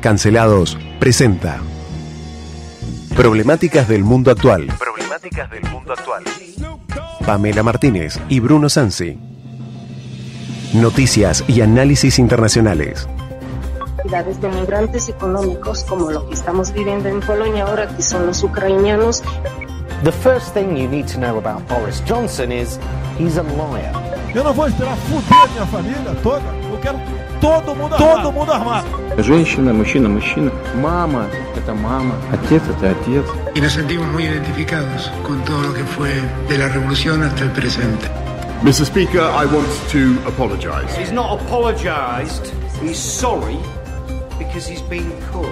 Cancelados presenta Problemáticas del mundo actual. Problemáticas del mundo actual. Pamela Martínez y Bruno Sansi. Noticias y análisis internacionales. de migrantes económicos como lo que estamos viviendo en Polonia ahora, que son los ucranianos. The first thing you need to know about Boris Johnson is he's a liar. Eu não vou esperar fuder minha família toda. Eu quero todo mundo armado. Todo mundo armado. Женщина, мужчина, мужчина. Мама – это мама. Отец – это отец. Y nos sentimos muy identificados con todo lo que fue de la revolución hasta el presente. Mr. Speaker, I want to apologize. He's not apologized. He's sorry because he's been caught.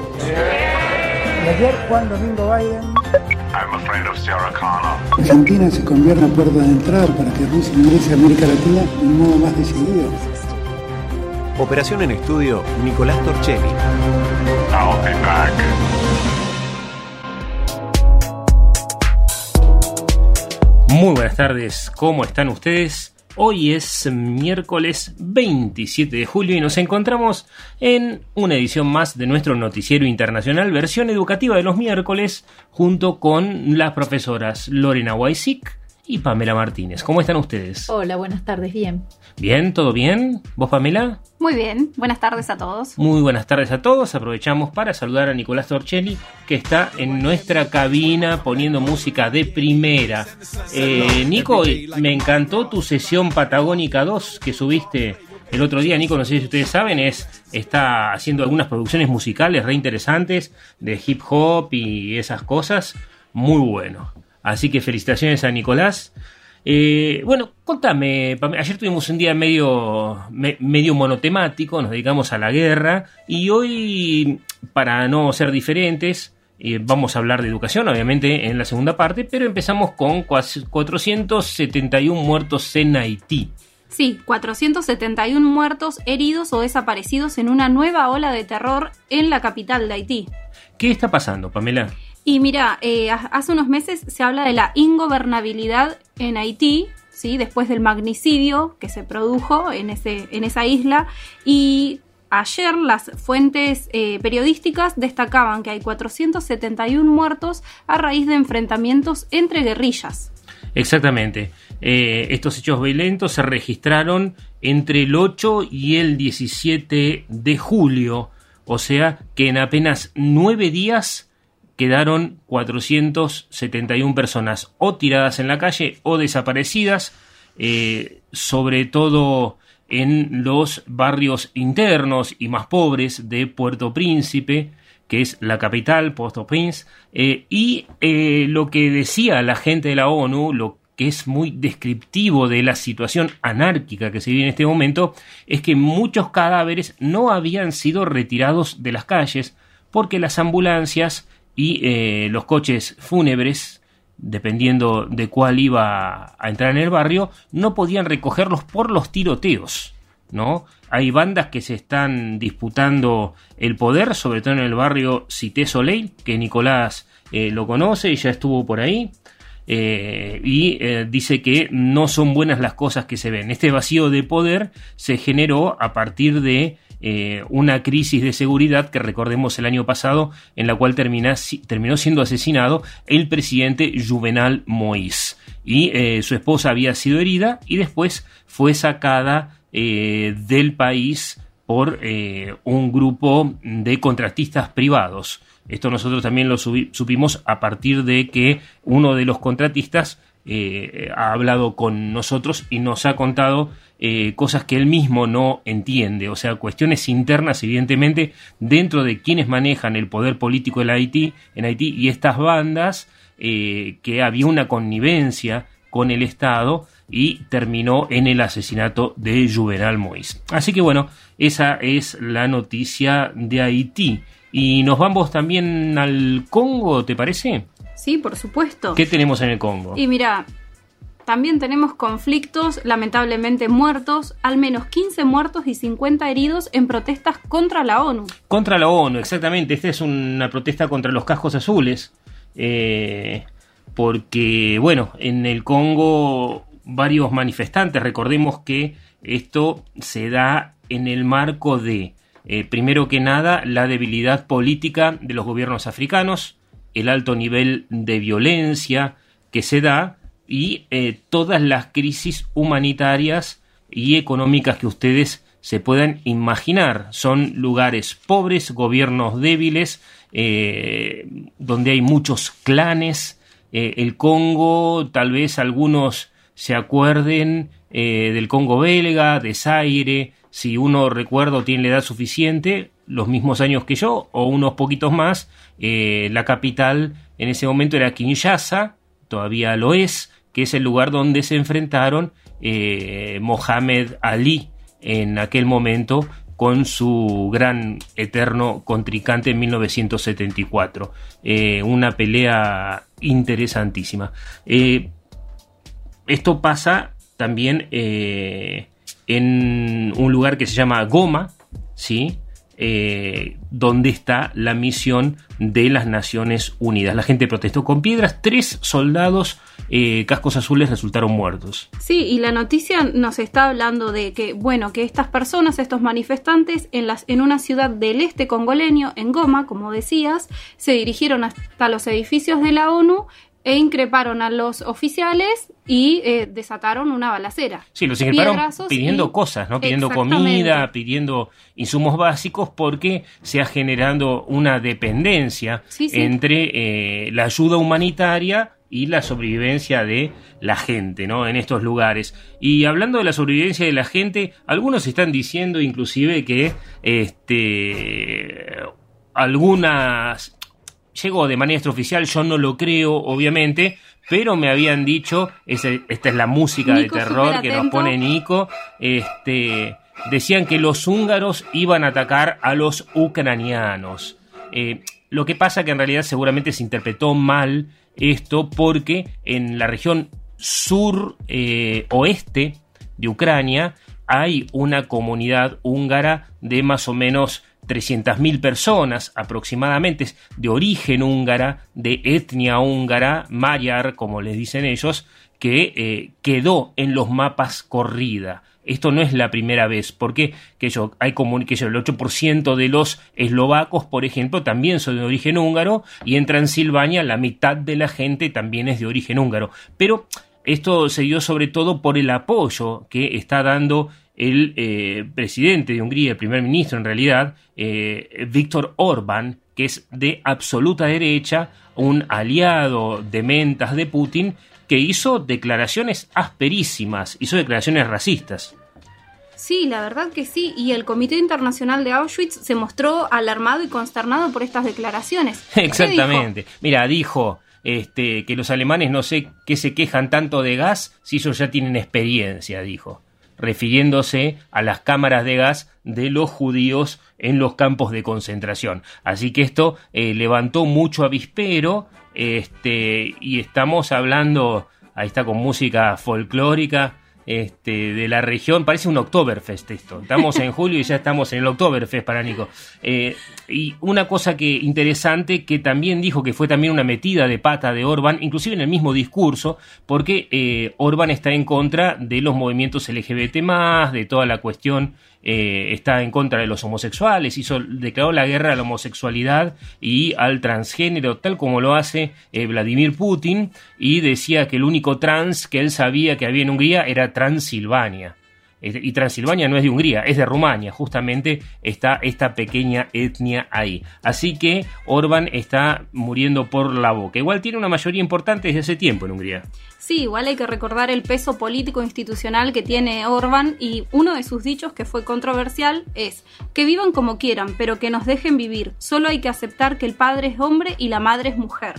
Y ayer Juan Domingo Biden I'm a friend of Sarah Connor. Argentina se convierte en puerta de entrada para que Rusia ingrese a América Latina de un modo más decidido. Operación en estudio, Nicolás Torchelli. I'll be back. Muy buenas tardes, ¿cómo están ustedes? Hoy es miércoles 27 de julio y nos encontramos en una edición más de nuestro noticiero internacional, versión educativa de los miércoles, junto con las profesoras Lorena Waisic y Pamela Martínez. ¿Cómo están ustedes? Hola, buenas tardes, bien. ¿Bien? ¿Todo bien? ¿Vos, Pamela? Muy bien, buenas tardes a todos. Muy buenas tardes a todos. Aprovechamos para saludar a Nicolás Torchelli, que está en nuestra cabina poniendo música de primera. Eh, Nico, me encantó tu sesión Patagónica 2 que subiste el otro día, Nico, no sé si ustedes saben, es está haciendo algunas producciones musicales re interesantes de hip hop y esas cosas. Muy bueno. Así que felicitaciones a Nicolás. Eh, bueno, contame, ayer tuvimos un día medio, medio monotemático, nos dedicamos a la guerra y hoy, para no ser diferentes, eh, vamos a hablar de educación, obviamente, en la segunda parte, pero empezamos con 471 muertos en Haití. Sí, 471 muertos, heridos o desaparecidos en una nueva ola de terror en la capital de Haití. ¿Qué está pasando, Pamela? Y mira, eh, hace unos meses se habla de la ingobernabilidad en Haití, ¿sí? después del magnicidio que se produjo en, ese, en esa isla. Y ayer las fuentes eh, periodísticas destacaban que hay 471 muertos a raíz de enfrentamientos entre guerrillas. Exactamente. Eh, estos hechos violentos se registraron entre el 8 y el 17 de julio, o sea que en apenas nueve días quedaron 471 personas o tiradas en la calle o desaparecidas, eh, sobre todo en los barrios internos y más pobres de Puerto Príncipe, que es la capital, Port-au-Prince, eh, y eh, lo que decía la gente de la ONU, lo que es muy descriptivo de la situación anárquica que se vive en este momento, es que muchos cadáveres no habían sido retirados de las calles porque las ambulancias y eh, los coches fúnebres, dependiendo de cuál iba a entrar en el barrio, no podían recogerlos por los tiroteos. ¿no? Hay bandas que se están disputando el poder, sobre todo en el barrio Cité Soleil, que Nicolás eh, lo conoce y ya estuvo por ahí. Eh, y dice que no son buenas las cosas que se ven. Este vacío de poder se generó a partir de eh, una crisis de seguridad que recordemos el año pasado en la cual terminó siendo asesinado el presidente Juvenal Moïse y eh, su esposa había sido herida y después fue sacada eh, del país por un grupo de contratistas privados. Esto nosotros también lo supimos a partir de que uno de los contratistas ha hablado con nosotros y nos ha contado eh, cosas que él mismo no entiende, o sea, cuestiones internas, evidentemente, dentro de quienes manejan el poder político en Haití, en Haití y estas bandas, eh, que había una connivencia con el Estado y terminó en el asesinato de Juvenal Moïse. Así que bueno, esa es la noticia de Haití. Y nos vamos también al Congo, ¿te parece? Sí, por supuesto. ¿Qué tenemos en el Congo? Y mira, también tenemos conflictos, lamentablemente muertos, al menos 15 muertos y 50 heridos en protestas contra la ONU. Contra la ONU, exactamente. Esta es una protesta contra los cascos azules. Eh, porque, bueno, en el Congo varios manifestantes, recordemos que esto se da en el marco de eh, primero que nada, la debilidad política de los gobiernos africanos, el alto nivel de violencia que se da y eh, todas las crisis humanitarias y económicas que ustedes se puedan imaginar. Son lugares pobres, gobiernos débiles, eh, donde hay muchos clanes. el Congo, tal vez algunos se acuerden del Congo belga, de Zaire, si uno recuerdo tiene la edad suficiente, los mismos años que yo, o unos poquitos más, eh, la capital en ese momento era Kinshasa, todavía lo es, que es el lugar donde se enfrentaron eh, Mohamed Ali en aquel momento con su gran eterno contrincante en 1974. Eh, una pelea interesantísima. esto pasa también en un lugar que se llama Goma, ¿sí? Eh, donde está la misión de las Naciones Unidas. La gente protestó con piedras, tres soldados eh, cascos azules resultaron muertos. Sí, y la noticia nos está hablando de que, bueno, que estas personas, estos manifestantes, en, una ciudad del este congoleño, en Goma, como decías, se dirigieron hasta los edificios de la ONU e increparon a los oficiales y eh, desataron una balacera. Sí, los increparon pidiendo cosas, ¿no? Pidiendo comida, pidiendo insumos básicos porque se ha generado una dependencia entre eh, la ayuda humanitaria y la sobrevivencia de la gente, ¿no? En estos lugares. Y hablando de la sobrevivencia de la gente, algunos están diciendo inclusive que este algunas llegó de manera extraoficial, yo no lo creo, obviamente, pero me habían dicho, esta es la música de terror que nos pone Nico, este, decían que los húngaros iban a atacar a los ucranianos. Eh, lo que pasa que en realidad seguramente se interpretó mal esto porque en la región sur eh, oeste de Ucrania hay una comunidad húngara de más o menos 300.000 personas aproximadamente de origen húngara, de etnia húngara, mayar, como les dicen ellos, que eh, quedó en los mapas corrida. Esto no es la primera vez, porque que yo, hay que yo, el 8% de los eslovacos, por ejemplo, también son de origen húngaro, y en Transilvania la mitad de la gente también es de origen húngaro. Pero esto se dio sobre todo por el apoyo que está dando el eh, presidente de Hungría, el primer ministro en realidad, eh, Víctor Orbán, que es de absoluta derecha, un aliado de mentas de Putin, que hizo declaraciones asperísimas, hizo declaraciones racistas. Sí, la verdad que sí. Y el Comité Internacional de Auschwitz se mostró alarmado y consternado por estas declaraciones. Exactamente. Mira, dijo este, que los alemanes no sé qué se quejan tanto de gas si ellos ya tienen experiencia, dijo refiriéndose a las cámaras de gas de los judíos en los campos de concentración. Así que esto eh, levantó mucho avispero este, y estamos hablando, ahí está con música folclórica, este, de la región. Parece un Oktoberfest esto. Estamos en julio y ya estamos en el Oktoberfest para Nico. Eh, y una cosa que interesante que también dijo que fue también una metida de pata de Orban, inclusive en el mismo discurso, porque eh, Orban está en contra de los movimientos LGBT de toda la cuestión eh, está en contra de los homosexuales, hizo, declaró la guerra a la homosexualidad y al transgénero, tal como lo hace eh, Vladimir Putin, y decía que el único trans que él sabía que había en Hungría era Transilvania y Transilvania no es de Hungría, es de Rumania, justamente está esta pequeña etnia ahí. Así que Orban está muriendo por la boca. Igual tiene una mayoría importante desde hace tiempo en Hungría. Sí, igual hay que recordar el peso político institucional que tiene Orban y uno de sus dichos que fue controversial es que vivan como quieran, pero que nos dejen vivir. Solo hay que aceptar que el padre es hombre y la madre es mujer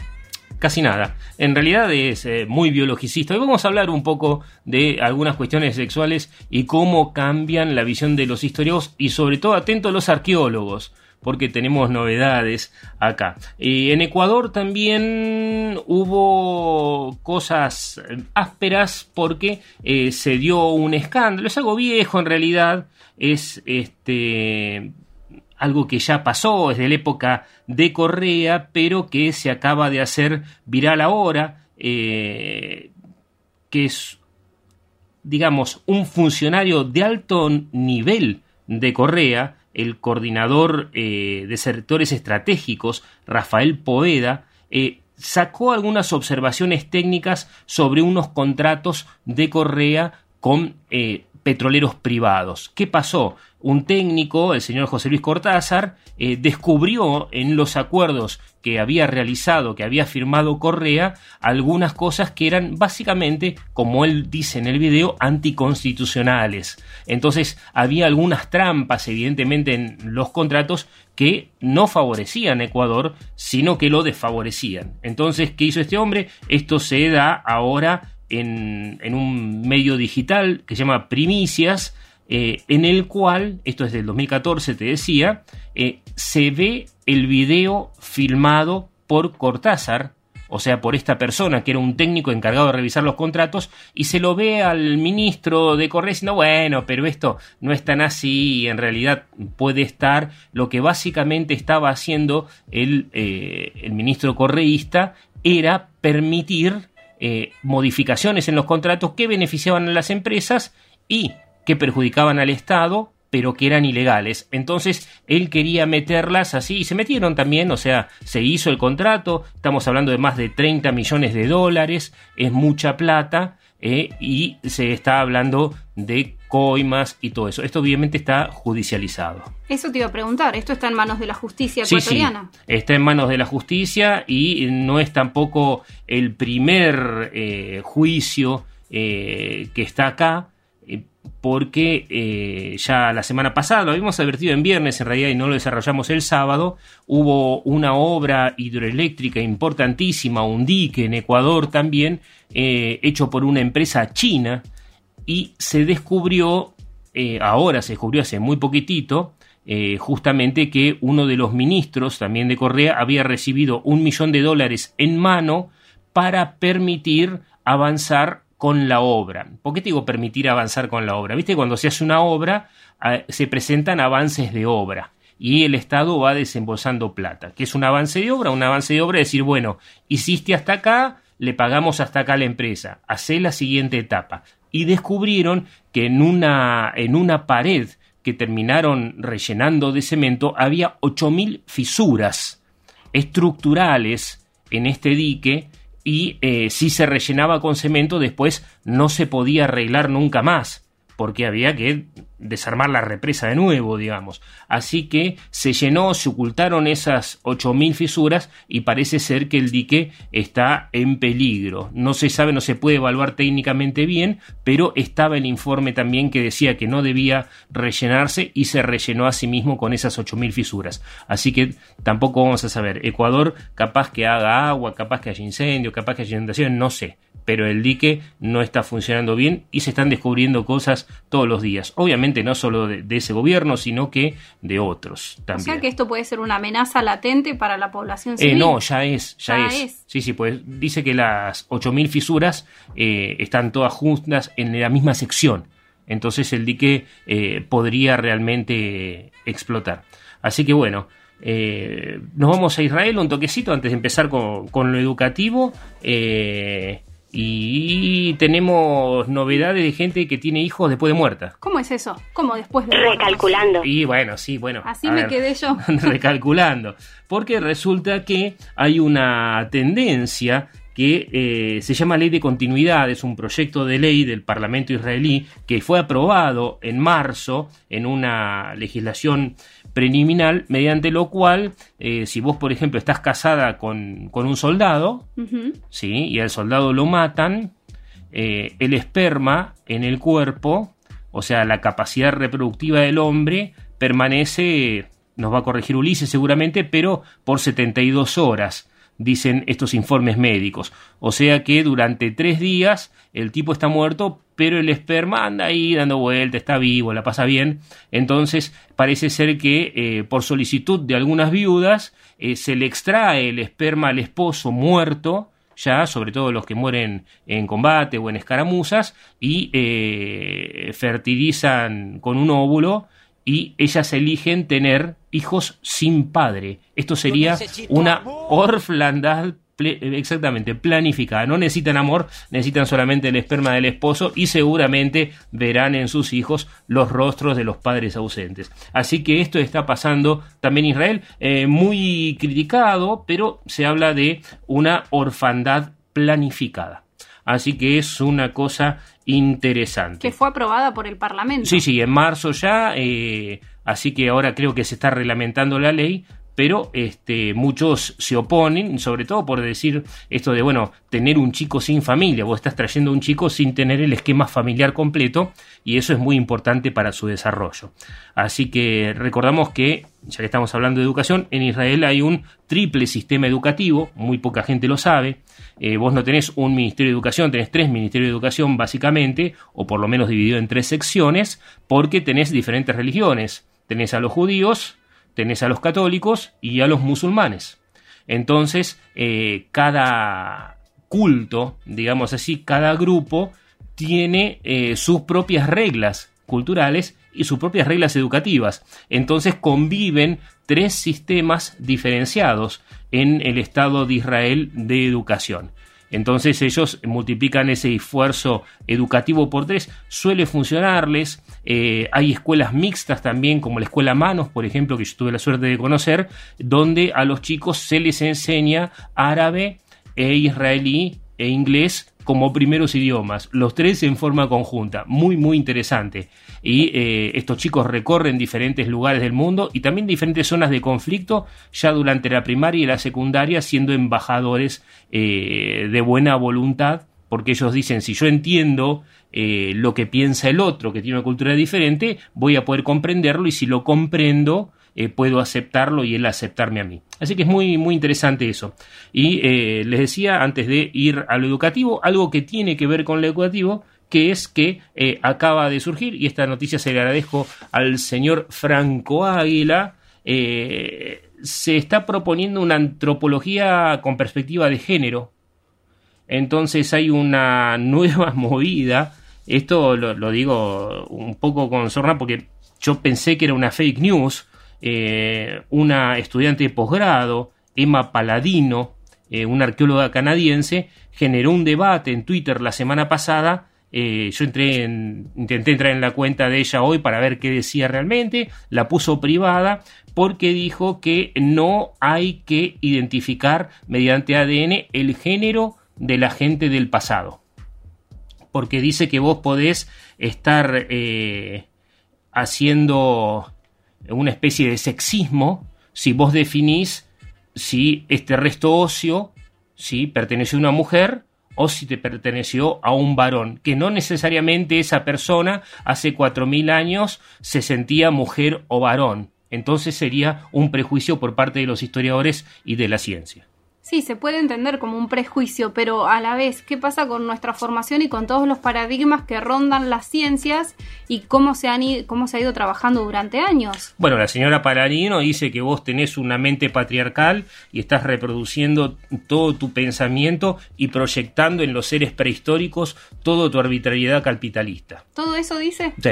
casi nada. En realidad es eh, muy biologicista. Hoy vamos a hablar un poco de algunas cuestiones sexuales y cómo cambian la visión de los historiadores y sobre todo atentos los arqueólogos porque tenemos novedades acá. en Ecuador también hubo cosas ásperas porque eh, se dio un escándalo. Es algo viejo en realidad. Es este algo que ya pasó, es de la época de Correa, pero que se acaba de hacer viral ahora, eh, que es, digamos, un funcionario de alto nivel de Correa, el coordinador eh, de sectores estratégicos, Rafael Poeda, eh, sacó algunas observaciones técnicas sobre unos contratos de Correa con petroleros privados. ¿Qué pasó? Un técnico, el señor José Luis Cortázar, eh, descubrió en los acuerdos que había realizado, que había firmado Correa, algunas cosas que eran básicamente, como él dice en el video, anticonstitucionales. Entonces había algunas trampas, evidentemente, en los contratos que no favorecían a Ecuador, sino que lo desfavorecían. Entonces, ¿qué hizo este hombre? Esto se da ahora en, un medio digital que se llama Primicias, eh, en el cual, esto es del 2014, te decía, eh, se ve el video filmado por Cortázar, o sea, por esta persona que era un técnico encargado de revisar los contratos, y se lo ve al ministro de Correa diciendo, bueno, pero esto no es tan así, y en realidad puede estar, lo que básicamente estaba haciendo el, eh, el ministro correísta era permitir eh, modificaciones en los contratos que beneficiaban a las empresas y que perjudicaban al Estado, pero que eran ilegales. Entonces él quería meterlas así y se metieron también, o sea, se hizo el contrato, estamos hablando de más de 30 millones de dólares, es mucha plata eh, y se está hablando de coimas y todo eso. Esto obviamente está judicializado. Eso te iba a preguntar, ¿esto está en manos de la justicia ecuatoriana? Sí, está en manos de la justicia y no es tampoco el primer eh, juicio eh, que está acá porque eh, ya la semana pasada, lo habíamos advertido en viernes en realidad y no lo desarrollamos el sábado, hubo una obra hidroeléctrica importantísima, un dique en Ecuador también, eh, hecho por una empresa china y se descubrió, eh, ahora se descubrió hace muy poquitito, justamente que uno de los ministros también de Correa había recibido un millón de dólares en mano para permitir avanzar con la obra. ¿Por qué te digo permitir avanzar con la obra? Viste, cuando se hace una obra, ah, se presentan avances de obra y el Estado va desembolsando plata. ¿Qué es un avance de obra? Un avance de obra es decir, bueno, hiciste hasta acá, le pagamos hasta acá a la empresa, hace la siguiente etapa. Y descubrieron que en una, en una pared que terminaron rellenando de cemento había 8.000 fisuras estructurales en este dique y eh, si se rellenaba con cemento después no se podía arreglar nunca más porque había que desarmar la represa de nuevo, digamos. Así que se llenó, se ocultaron esas 8.000 fisuras y parece ser que el dique está en peligro. No se sabe, no se puede evaluar técnicamente bien, pero estaba el informe también que decía que no debía rellenarse y se rellenó a sí mismo con esas 8.000 fisuras. Así que tampoco vamos a saber. Ecuador capaz que haga agua, capaz que haya incendio, capaz que haya inundación, no sé pero el dique no está funcionando bien y se están descubriendo cosas todos los días. Obviamente no solo de, ese gobierno, sino que de otros también. O sea que esto puede ser una amenaza latente para la población eh, civil. no, ya es, ya, es. Sí, sí, pues dice que las 8.000 fisuras eh, están todas juntas en la misma sección. Entonces el dique eh, podría realmente explotar. Así que bueno, nos vamos a Israel un toquecito antes de empezar con, con lo educativo. Eh, y tenemos novedades de gente que tiene hijos después de muerta. ¿Cómo es eso? ¿Cómo después de Recalculando. Y bueno, sí, bueno. Así me quedé yo. recalculando. Porque resulta que hay una tendencia que eh, se llama Ley de Continuidad, es un proyecto de ley del Parlamento israelí que fue aprobado en marzo en una legislación preliminar, mediante lo cual, eh, si vos, por ejemplo, estás casada con, con un soldado, ¿sí? y al soldado lo matan, eh, el esperma en el cuerpo, o sea, la capacidad reproductiva del hombre, permanece, nos va a corregir Ulises seguramente, pero por 72 horas dicen estos informes médicos. O sea que durante tres días el tipo está muerto, pero el esperma anda ahí dando vuelta, está vivo, la pasa bien. Entonces parece ser que eh, por solicitud de algunas viudas eh, se le extrae el esperma al esposo muerto, ya, sobre todo los que mueren en combate o en escaramuzas, y eh, fertilizan con un óvulo y ellas eligen tener hijos sin padre. Esto sería una orfandad exactamente, planificada. No necesitan amor, necesitan solamente el esperma del esposo y seguramente verán en sus hijos los rostros de los padres ausentes. Así que esto está pasando también en Israel, eh, muy criticado, pero se habla de una orfandad planificada. Así que es una cosa interesante. Que fue aprobada por el Parlamento. Sí, sí, en marzo ya, eh, así que ahora creo que se está reglamentando la ley, pero este, muchos se oponen, sobre todo por decir esto de, bueno, tener un chico sin familia, vos estás trayendo un chico sin tener el esquema familiar completo y eso es muy importante para su desarrollo. Así que recordamos que, ya que estamos hablando de educación, en Israel hay un triple sistema educativo, muy poca gente lo sabe, eh, vos no tenés un ministerio de educación, tenés tres ministerios de educación básicamente, o por lo menos dividido en tres secciones, porque tenés diferentes religiones. Tenés a los judíos, tenés a los católicos y a los musulmanes. Entonces, eh, cada culto, digamos así, cada grupo tiene eh, sus propias reglas culturales y sus propias reglas educativas. Entonces conviven tres sistemas diferenciados en el Estado de Israel de educación. Entonces ellos multiplican ese esfuerzo educativo por tres, suele funcionarles. Eh, hay escuelas mixtas también, como la escuela Manos, por ejemplo, que yo tuve la suerte de conocer, donde a los chicos se les enseña árabe e israelí e inglés como primeros idiomas, los tres en forma conjunta, muy muy interesante. Y eh, estos chicos recorren diferentes lugares del mundo y también diferentes zonas de conflicto ya durante la primaria y la secundaria siendo embajadores eh, de buena voluntad porque ellos dicen, si yo entiendo eh, lo que piensa el otro, que tiene una cultura diferente, voy a poder comprenderlo y si lo comprendo, eh, puedo aceptarlo y él aceptarme a mí. Así que es muy, muy interesante eso. Y les decía, antes de ir a lo educativo, algo que tiene que ver con lo educativo, que es que eh, acaba de surgir, y esta noticia se le agradezco al señor Franco Águila, se está proponiendo una antropología con perspectiva de género. Entonces hay una nueva movida. Esto lo, digo un poco con sorna porque yo pensé que era una fake news, eh, una estudiante de posgrado, Emma Paladino, eh, una arqueóloga canadiense, generó un debate en Twitter la semana pasada. Eh, yo entré en, intenté entrar en la cuenta de ella hoy para ver qué decía realmente, la puso privada porque dijo que no hay que identificar mediante ADN el género de la gente del pasado. Porque dice que vos podés estar haciendo una especie de sexismo si vos definís si este resto óseo si perteneció a una mujer o si te perteneció a un varón, que no necesariamente esa persona hace cuatro mil años se sentía mujer o varón. Entonces sería un prejuicio por parte de los historiadores y de la ciencia. Sí, se puede entender como un prejuicio, pero a la vez, ¿qué pasa con nuestra formación y con todos los paradigmas que rondan las ciencias y cómo se, han ido, cómo se ha ido trabajando durante años? Bueno, la señora Paranino dice que vos tenés una mente patriarcal y estás reproduciendo todo tu pensamiento y proyectando en los seres prehistóricos toda tu arbitrariedad capitalista. ¿Todo eso dice? Sí.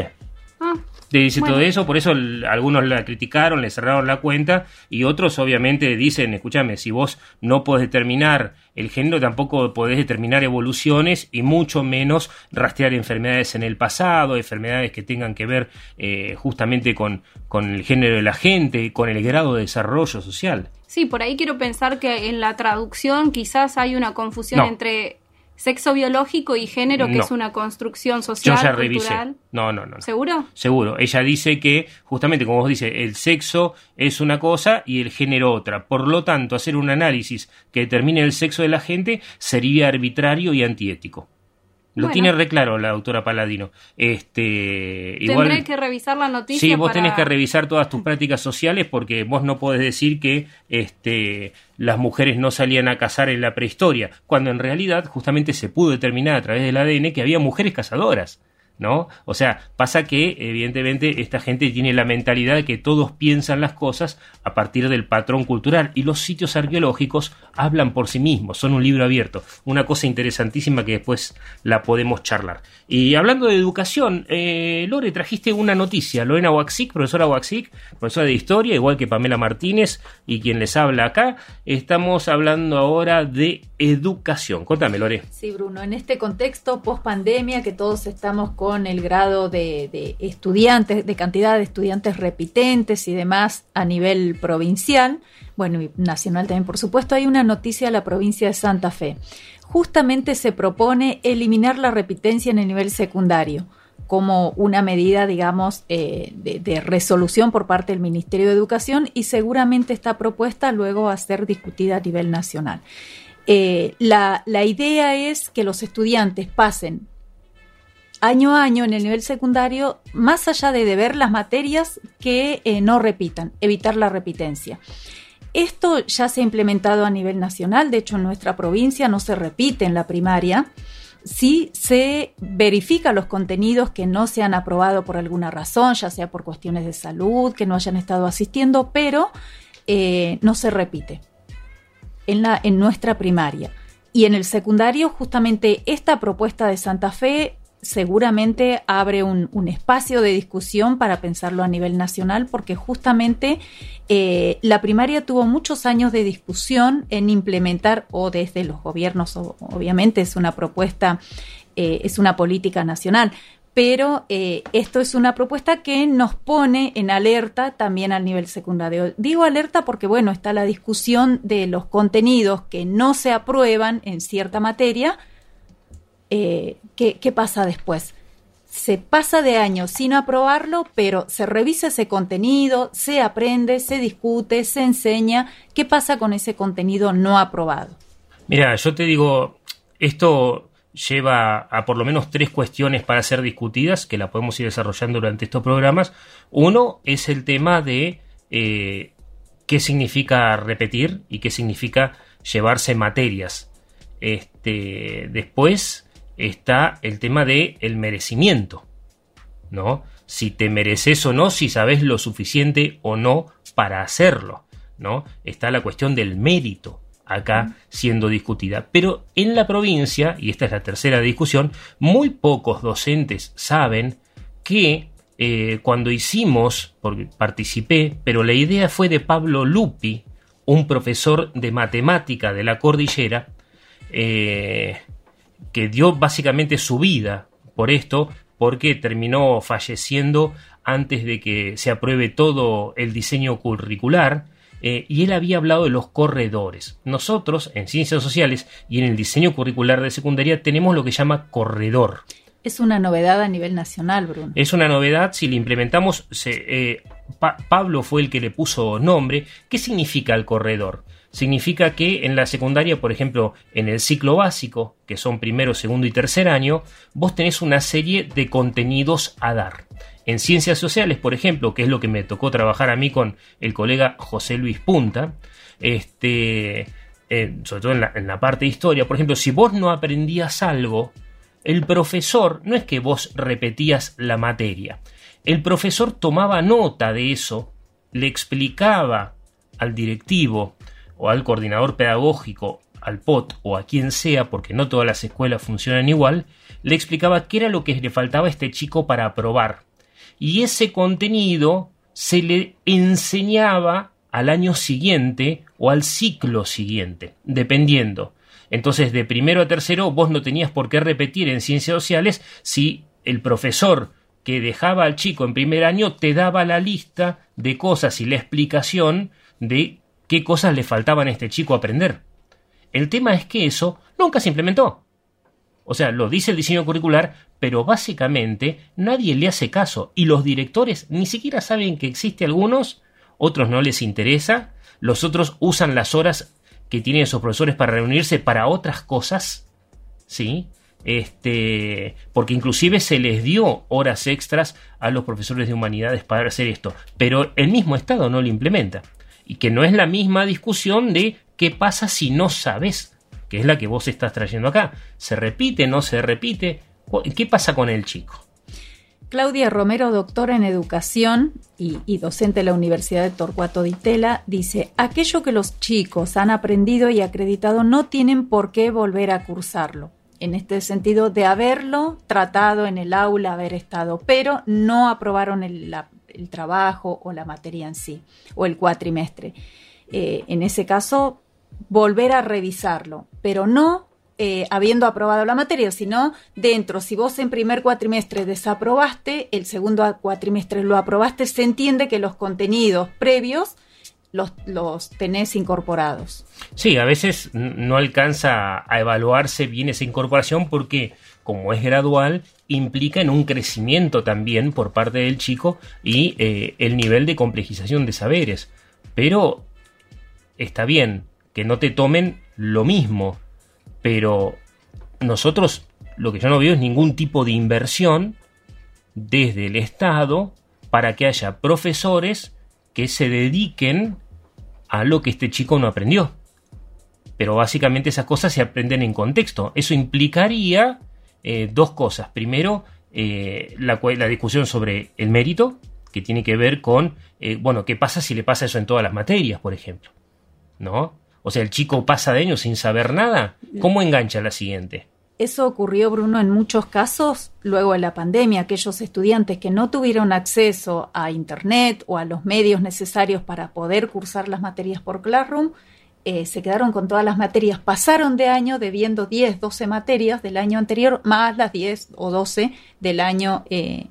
Ah, dice todo eso, por eso algunos la criticaron, le cerraron la cuenta y otros obviamente dicen, escúchame, si vos no podés determinar el género, tampoco podés determinar evoluciones y mucho menos rastrear enfermedades en el pasado, enfermedades que tengan que ver eh, justamente con, con el género de la gente, con el grado de desarrollo social. Sí, por ahí quiero pensar que en la traducción quizás hay una confusión entre sexo biológico y género, que es una construcción social. Yo ya cultural. No, no, no, ¿Seguro? Seguro. Ella dice que, justamente como vos dices, el sexo es una cosa y el género otra. Por lo tanto, hacer un análisis que determine el sexo de la gente sería arbitrario y antiético. Lo tiene re claro la autora Paladino. Este, Tendré que revisar la noticia. Sí, vos tenés que revisar todas tus prácticas sociales porque vos no podés decir que este, las mujeres no salían a cazar en la prehistoria, cuando en realidad justamente se pudo determinar a través del ADN que había mujeres cazadoras. ¿No? O sea, pasa que evidentemente esta gente tiene la mentalidad de que todos piensan las cosas a partir del patrón cultural y los sitios arqueológicos hablan por sí mismos, son un libro abierto, una cosa interesantísima que después la podemos charlar. Y hablando de educación, eh, Lore, trajiste una noticia, Lorena Waxic, profesora Waxic, profesora de historia, igual que Pamela Martínez y quien les habla acá, estamos hablando ahora de educación. Cuéntame, Lore. Sí, Bruno, en este contexto post pandemia que todos estamos con con el grado de, estudiantes, de cantidad de estudiantes repitentes y demás a nivel provincial, bueno, y nacional también, por supuesto, hay una noticia de la provincia de Santa Fe. Justamente se propone eliminar la repitencia en el nivel secundario como una medida, digamos, eh, de, resolución por parte del Ministerio de Educación y seguramente esta propuesta luego va a ser discutida a nivel nacional. Eh, la idea es que los estudiantes pasen año a año en el nivel secundario, más allá de deber las materias que eh, no repitan, evitar la repitencia. Esto ya se ha implementado a nivel nacional, de hecho en nuestra provincia no se repite en la primaria, sí se verifica los contenidos que no se han aprobado por alguna razón, ya sea por cuestiones de salud, que no hayan estado asistiendo, pero eh, no se repite en, la, en nuestra primaria. Y en el secundario, justamente esta propuesta de Santa Fe seguramente abre un, espacio de discusión para pensarlo a nivel nacional, porque justamente eh, la primaria tuvo muchos años de discusión en implementar, o desde los gobiernos, obviamente es una propuesta, eh, es una política nacional, pero eh, esto es una propuesta que nos pone en alerta también al nivel secundario. Digo alerta porque, bueno, está la discusión de los contenidos que no se aprueban en cierta materia, eh, ¿qué, pasa después? Se pasa de año sin aprobarlo, pero se revisa ese contenido, se aprende, se discute, se enseña. ¿Qué pasa con ese contenido no aprobado? Mira, yo te digo, esto lleva a por lo menos tres cuestiones para ser discutidas, que la podemos ir desarrollando durante estos programas. Uno es el tema de eh, qué significa repetir y qué significa llevarse materias. Este, después está el tema de el merecimiento, ¿no? Si te mereces o no, si sabes lo suficiente o no para hacerlo, ¿no? Está la cuestión del mérito acá siendo discutida. Pero en la provincia, y esta es la tercera discusión, muy pocos docentes saben que eh, cuando hicimos, porque participé, pero la idea fue de Pablo Lupi, un profesor de matemática de la cordillera, eh, que dio básicamente su vida por esto, porque terminó falleciendo antes de que se apruebe todo el diseño curricular, eh, y él había hablado de los corredores. Nosotros, en ciencias sociales y en el diseño curricular de secundaria, tenemos lo que llama corredor. Es una novedad a nivel nacional, Bruno. Es una novedad, si le implementamos, eh, Pablo fue el que le puso nombre. ¿Qué significa el corredor? Significa que en la secundaria, por ejemplo, en el ciclo básico, que son primero, segundo y tercer año, vos tenés una serie de contenidos a dar. En ciencias sociales, por ejemplo, que es lo que me tocó trabajar a mí con el colega José Luis Punta, este, eh, sobre todo en la, en la parte de historia, por ejemplo, si vos no aprendías algo, el profesor no es que vos repetías la materia, el profesor tomaba nota de eso, le explicaba al directivo, o al coordinador pedagógico, al POT o a quien sea, porque no todas las escuelas funcionan igual, le explicaba qué era lo que le faltaba a este chico para aprobar. Y ese contenido se le enseñaba al año siguiente o al ciclo siguiente, dependiendo. Entonces, de primero a tercero, vos no tenías por qué repetir en ciencias sociales si el profesor que dejaba al chico en primer año te daba la lista de cosas y la explicación de qué cosas le faltaban a este chico aprender. El tema es que eso nunca se implementó. O sea, lo dice el diseño curricular, pero básicamente nadie le hace caso y los directores ni siquiera saben que existe algunos, otros no les interesa, los otros usan las horas que tienen esos profesores para reunirse para otras cosas, ¿sí? Este, porque inclusive se les dio horas extras a los profesores de humanidades para hacer esto, pero el mismo Estado no lo implementa y que no es la misma discusión de qué pasa si no sabes, que es la que vos estás trayendo acá. ¿Se repite, no se repite? ¿Qué pasa con el chico? Claudia Romero, doctora en educación y, docente de la Universidad de Torcuato Di Tella, dice, aquello que los chicos han aprendido y acreditado no tienen por qué volver a cursarlo. En este sentido, de haberlo tratado en el aula, haber estado, pero no aprobaron el, la, el trabajo o la materia en sí, o el cuatrimestre. Eh, en ese caso, volver a revisarlo, pero no eh, habiendo aprobado la materia, sino dentro, si vos en primer cuatrimestre desaprobaste, el segundo cuatrimestre lo aprobaste, se entiende que los contenidos previos los, los tenés incorporados. Sí, a veces no alcanza a evaluarse bien esa incorporación porque como es gradual, implica en un crecimiento también por parte del chico y eh, el nivel de complejización de saberes. Pero está bien que no te tomen lo mismo, pero nosotros lo que yo no veo es ningún tipo de inversión desde el Estado para que haya profesores que se dediquen a lo que este chico no aprendió. Pero básicamente esas cosas se aprenden en contexto. Eso implicaría eh, dos cosas. Primero, eh, la, la, discusión sobre el mérito, que tiene que ver con, eh, bueno, ¿qué pasa si le pasa eso en todas las materias, por ejemplo? ¿No? O sea, el chico pasa de años sin saber nada. ¿Cómo engancha la siguiente? Eso ocurrió, Bruno, en muchos casos luego de la pandemia. Aquellos estudiantes que no tuvieron acceso a Internet o a los medios necesarios para poder cursar las materias por Classroom, eh, se quedaron con todas las materias, pasaron de año debiendo 10, 12 materias del año anterior, más las 10 o 12 del año eh,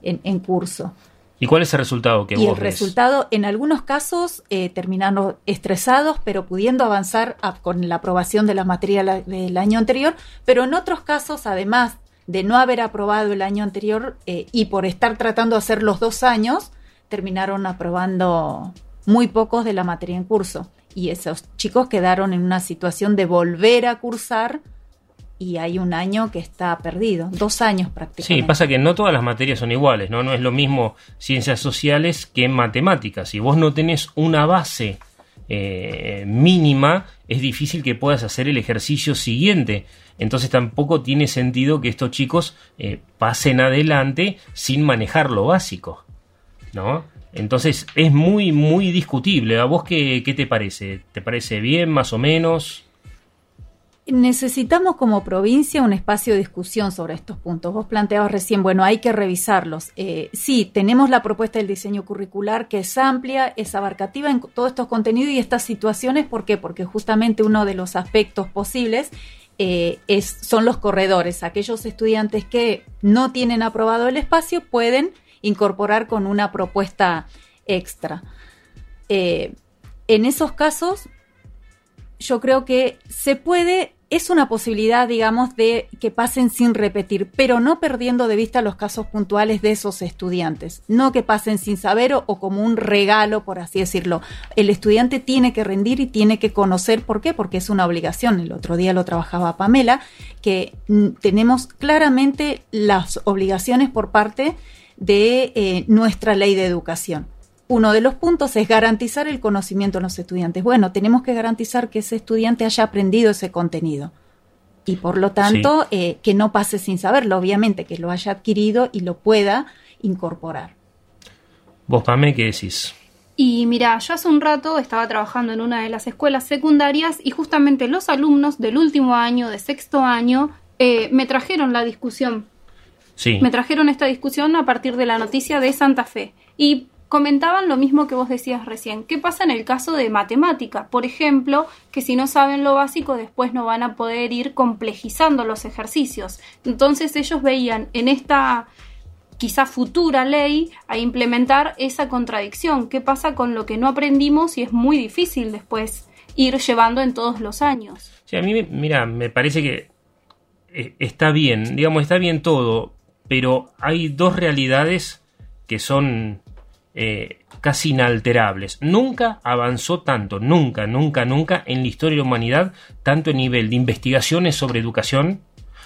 en, en, curso. ¿Y cuál es el resultado que y vos el resultado, en algunos casos, eh, terminaron estresados, pero pudiendo avanzar a, con la aprobación de la materia del año anterior, pero en otros casos, además de no haber aprobado el año anterior eh, y por estar tratando de hacer los dos años, terminaron aprobando muy pocos de la materia en curso y esos chicos quedaron en una situación de volver a cursar y hay un año que está perdido, dos años prácticamente. Sí, pasa que no todas las materias son iguales, ¿no? No es lo mismo ciencias sociales que matemáticas. Si vos no tenés una base eh, mínima, es difícil que puedas hacer el ejercicio siguiente. Entonces tampoco tiene sentido que estos chicos eh, pasen adelante sin manejar lo básico, ¿no? Entonces es muy, muy discutible. ¿A vos qué, qué te parece? ¿Te parece bien, más o menos? Necesitamos como provincia un espacio de discusión sobre estos puntos. Vos planteabas recién, bueno, hay que revisarlos. Eh, sí, tenemos la propuesta del diseño curricular que es amplia, es abarcativa en todos estos contenidos y estas situaciones. ¿Por qué? Porque justamente uno de los aspectos posibles eh, es, son los corredores. Aquellos estudiantes que no tienen aprobado el espacio pueden incorporar con una propuesta extra. Eh, en esos casos, yo creo que se puede es una posibilidad, digamos, de que pasen sin repetir, pero no perdiendo de vista los casos puntuales de esos estudiantes. No que pasen sin saber o, o, como un regalo, por así decirlo. El estudiante tiene que rendir y tiene que conocer por qué, porque es una obligación. El otro día lo trabajaba Pamela, que mm, tenemos claramente las obligaciones por parte de eh, nuestra ley de educación uno de los puntos es garantizar el conocimiento de los estudiantes. Bueno, tenemos que garantizar que ese estudiante haya aprendido ese contenido y por lo tanto sí. eh, que no pase sin saberlo, obviamente, que lo haya adquirido y lo pueda incorporar. ¿Vos, Pame, qué decís? Y mira, yo hace un rato estaba trabajando en una de las escuelas secundarias y justamente los alumnos del último año, de sexto año, eh, me trajeron la discusión. Sí. Me trajeron esta discusión a partir de la noticia de Santa Fe. Y comentaban lo mismo que vos decías recién. ¿Qué pasa en el caso de matemática? Por ejemplo, que si no saben lo básico, después no van a poder ir complejizando los ejercicios. Entonces ellos veían en esta quizá futura ley a implementar esa contradicción. ¿Qué pasa con lo que no aprendimos y es muy difícil después ir llevando en todos los años? Sí, a mí, mira, me parece que eh, está bien, digamos, está bien todo, pero hay dos realidades que son eh, casi inalterables. Nunca avanzó tanto, nunca, nunca, nunca en la historia de la humanidad, tanto a nivel de investigaciones sobre educación,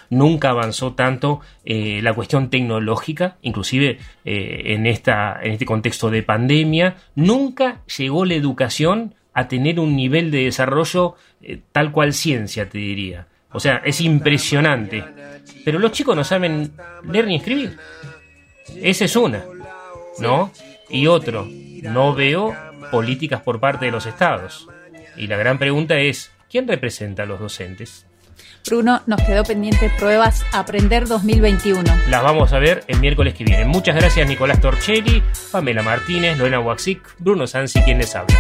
nunca avanzó tanto eh, la cuestión tecnológica, inclusive eh, en, en este contexto de pandemia, nunca llegó la educación a tener un nivel de desarrollo tal cual ciencia, te diría. O sea, es impresionante. Pero los chicos no saben leer ni escribir. Esa es una, ¿no? Y otro, no veo políticas por parte de los estados. Y la gran pregunta es, ¿quién representa a los docentes? Bruno, nos quedó pendiente pruebas Aprender 2021. Las vamos a ver el miércoles que viene. Muchas gracias Nicolás Torchelli, Pamela Martínez, Lorena Waxic, Bruno Sansi, quien les habla.